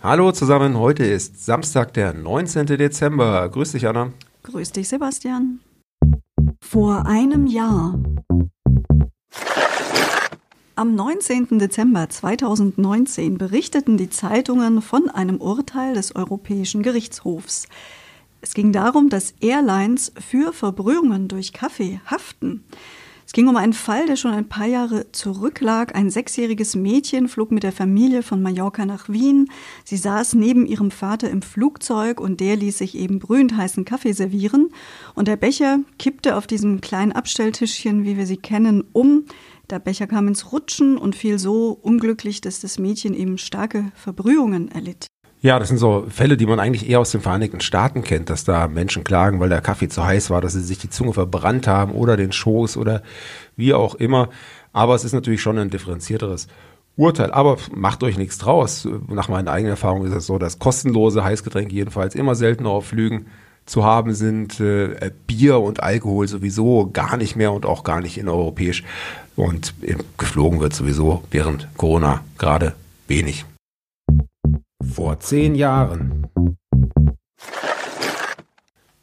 Hallo zusammen, heute ist Samstag, der 19. Dezember. Grüß dich, Anna. Grüß dich, Sebastian. Vor einem Jahr. Am 19. Dezember 2019 berichteten die Zeitungen von einem Urteil des Europäischen Gerichtshofs. Es ging darum, dass Airlines für Verbrühungen durch Kaffee haften. Es ging um einen Fall, der schon ein paar Jahre zurücklag. Ein sechsjähriges Mädchen flog mit der Familie von Mallorca nach Wien. Sie saß neben ihrem Vater im Flugzeug und der ließ sich eben brühend heißen Kaffee servieren. Und der Becher kippte auf diesem kleinen Abstelltischchen, wie wir sie kennen, um. Der Becher kam ins Rutschen und fiel so unglücklich, dass das Mädchen eben starke Verbrühungen erlitt. Ja, das sind so Fälle, die man eigentlich eher aus den Vereinigten Staaten kennt, dass da Menschen klagen, weil der Kaffee zu heiß war, dass sie sich die Zunge verbrannt haben oder den Schoß oder wie auch immer. Aber es ist natürlich schon ein differenzierteres Urteil. Aber macht euch nichts draus. Nach meiner eigenen Erfahrung ist es so, dass kostenlose Heißgetränke jedenfalls immer seltener auf Flügen zu haben sind. Äh, Bier und Alkohol sowieso gar nicht mehr und auch gar nicht innereuropäisch. Und geflogen wird sowieso während Corona gerade wenig. Vor zehn Jahren.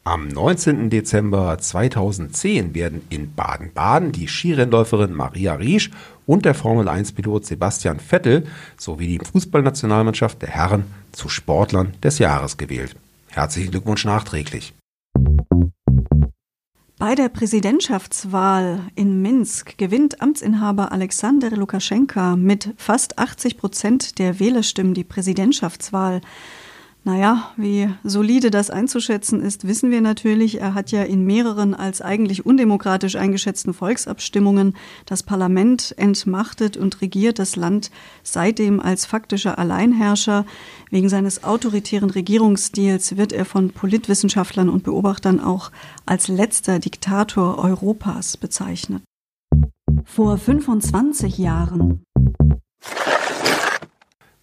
Am 19. Dezember 2010 werden in Baden-Baden die Skirennläuferin Maria Riesch und der Formel-1-Pilot Sebastian Vettel sowie die Fußballnationalmannschaft der Herren zu Sportlern des Jahres gewählt. Herzlichen Glückwunsch nachträglich. Bei der Präsidentschaftswahl in Minsk gewinnt Amtsinhaber Alexander Lukaschenka mit fast 80 Prozent der Wählerstimmen die Präsidentschaftswahl. Naja, wie solide das einzuschätzen ist, wissen wir natürlich. Er hat ja in mehreren als eigentlich undemokratisch eingeschätzten Volksabstimmungen das Parlament entmachtet und regiert das Land seitdem als faktischer Alleinherrscher. Wegen seines autoritären Regierungsstils wird er von Politwissenschaftlern und Beobachtern auch als letzter Diktator Europas bezeichnet. Vor 25 Jahren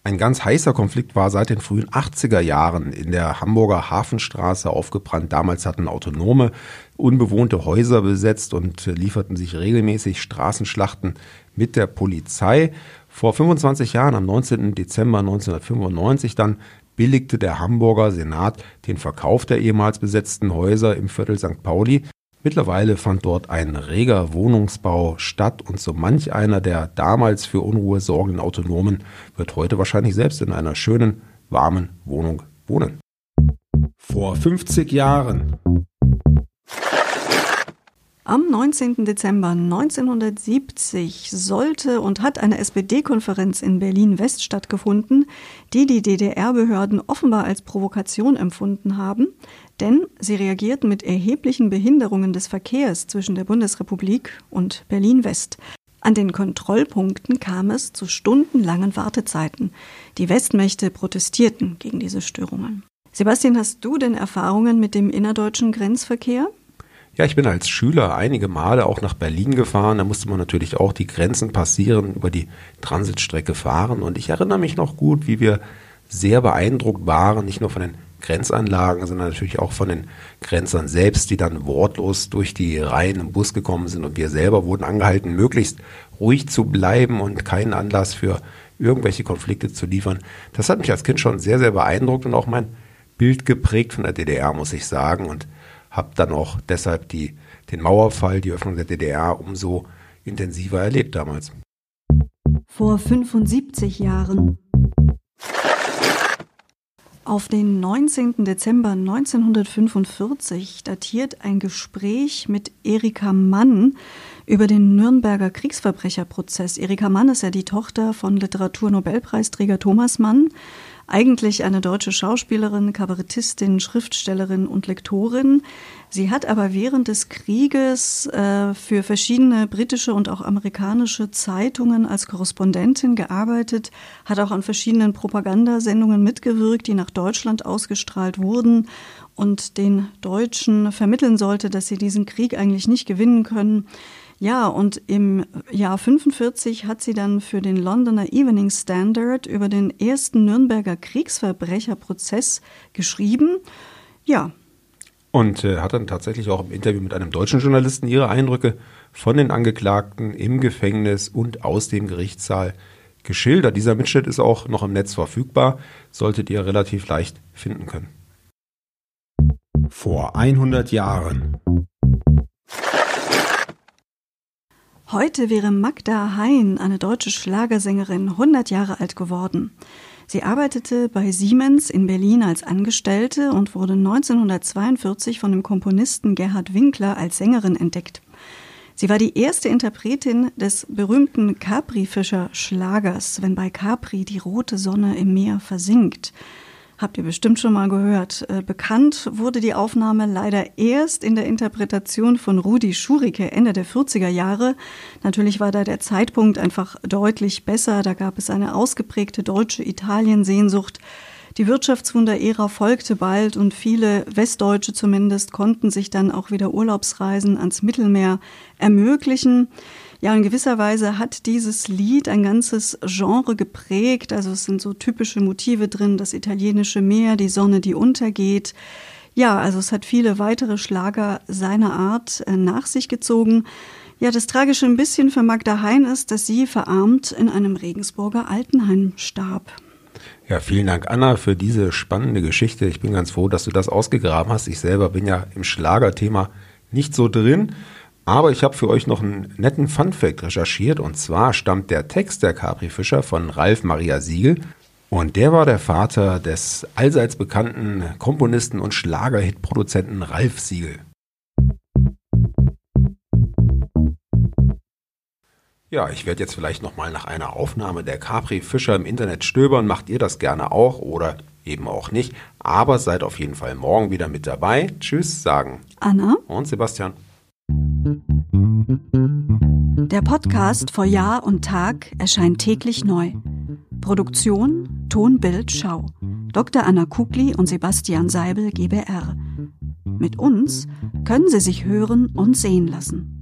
ein ganz heißer Konflikt war seit den frühen 80er Jahren in der Hamburger Hafenstraße aufgebrannt. Damals hatten Autonome unbewohnte Häuser besetzt und lieferten sich regelmäßig Straßenschlachten mit der Polizei. Vor 25 Jahren, am 19. Dezember 1995 dann, billigte der Hamburger Senat den Verkauf der ehemals besetzten Häuser im Viertel St. Pauli Mittlerweile fand dort ein reger Wohnungsbau statt und so manch einer der damals für Unruhe sorgenden Autonomen wird heute wahrscheinlich selbst in einer schönen, warmen Wohnung wohnen. Vor 50 Jahren. Am 19. Dezember 1970 sollte und hat eine SPD-Konferenz in Berlin-West stattgefunden, die die DDR-Behörden offenbar als Provokation empfunden haben denn sie reagierten mit erheblichen Behinderungen des Verkehrs zwischen der Bundesrepublik und Berlin-West. An den Kontrollpunkten kam es zu stundenlangen Wartezeiten. Die Westmächte protestierten gegen diese Störungen. Sebastian, hast du denn Erfahrungen mit dem innerdeutschen Grenzverkehr? Ja, ich bin als Schüler einige Male auch nach Berlin gefahren. Da musste man natürlich auch die Grenzen passieren, über die Transitstrecke fahren. Und ich erinnere mich noch gut, wie wir sehr beeindruckt waren, nicht nur von den Grenzanlagen, sondern natürlich auch von den Grenzern selbst, die dann wortlos durch die Reihen im Bus gekommen sind. Und wir selber wurden angehalten, möglichst ruhig zu bleiben und keinen Anlass für irgendwelche Konflikte zu liefern. Das hat mich als Kind schon sehr, sehr beeindruckt und auch mein Bild geprägt von der DDR, muss ich sagen. Und habe dann auch deshalb die, den Mauerfall, die Öffnung der DDR umso intensiver erlebt damals. Vor 75 Jahren auf den 19. Dezember 1945 datiert ein Gespräch mit Erika Mann über den Nürnberger Kriegsverbrecherprozess. Erika Mann ist ja die Tochter von Literaturnobelpreisträger Thomas Mann. Eigentlich eine deutsche Schauspielerin, Kabarettistin, Schriftstellerin und Lektorin. Sie hat aber während des Krieges äh, für verschiedene britische und auch amerikanische Zeitungen als Korrespondentin gearbeitet, hat auch an verschiedenen Propagandasendungen mitgewirkt, die nach Deutschland ausgestrahlt wurden und den Deutschen vermitteln sollte, dass sie diesen Krieg eigentlich nicht gewinnen können. Ja, und im Jahr 45 hat sie dann für den Londoner Evening Standard über den ersten Nürnberger Kriegsverbrecherprozess geschrieben. Ja. Und äh, hat dann tatsächlich auch im Interview mit einem deutschen Journalisten ihre Eindrücke von den Angeklagten im Gefängnis und aus dem Gerichtssaal geschildert. Dieser Mitschnitt ist auch noch im Netz verfügbar, solltet ihr relativ leicht finden können. Vor 100 Jahren. Heute wäre Magda Hein, eine deutsche Schlagersängerin, 100 Jahre alt geworden. Sie arbeitete bei Siemens in Berlin als Angestellte und wurde 1942 von dem Komponisten Gerhard Winkler als Sängerin entdeckt. Sie war die erste Interpretin des berühmten Capri-Fischer-Schlagers, wenn bei Capri die rote Sonne im Meer versinkt. Habt ihr bestimmt schon mal gehört. Äh, bekannt wurde die Aufnahme leider erst in der Interpretation von Rudi Schurike Ende der 40er Jahre. Natürlich war da der Zeitpunkt einfach deutlich besser. Da gab es eine ausgeprägte deutsche Italiensehnsucht. Die Wirtschaftswunder-Ära folgte bald und viele Westdeutsche zumindest konnten sich dann auch wieder Urlaubsreisen ans Mittelmeer ermöglichen. Ja, in gewisser Weise hat dieses Lied ein ganzes Genre geprägt. Also es sind so typische Motive drin, das italienische Meer, die Sonne, die untergeht. Ja, also es hat viele weitere Schlager seiner Art äh, nach sich gezogen. Ja, das Tragische ein bisschen für Magda Hein ist, dass sie verarmt in einem Regensburger Altenheim starb. Ja, vielen Dank, Anna, für diese spannende Geschichte. Ich bin ganz froh, dass du das ausgegraben hast. Ich selber bin ja im Schlagerthema nicht so drin. Aber ich habe für euch noch einen netten Funfact recherchiert und zwar stammt der Text der Capri-Fischer von Ralf Maria Siegel und der war der Vater des allseits bekannten Komponisten und Schlagerhit-Produzenten Ralf Siegel. Ja, ich werde jetzt vielleicht nochmal nach einer Aufnahme der Capri-Fischer im Internet stöbern. Macht ihr das gerne auch oder eben auch nicht. Aber seid auf jeden Fall morgen wieder mit dabei. Tschüss, sagen Anna und Sebastian. Der Podcast vor Jahr und Tag erscheint täglich neu. Produktion Ton, Bild, Schau. Dr. Anna Kugli und Sebastian Seibel GBR. Mit uns können Sie sich hören und sehen lassen.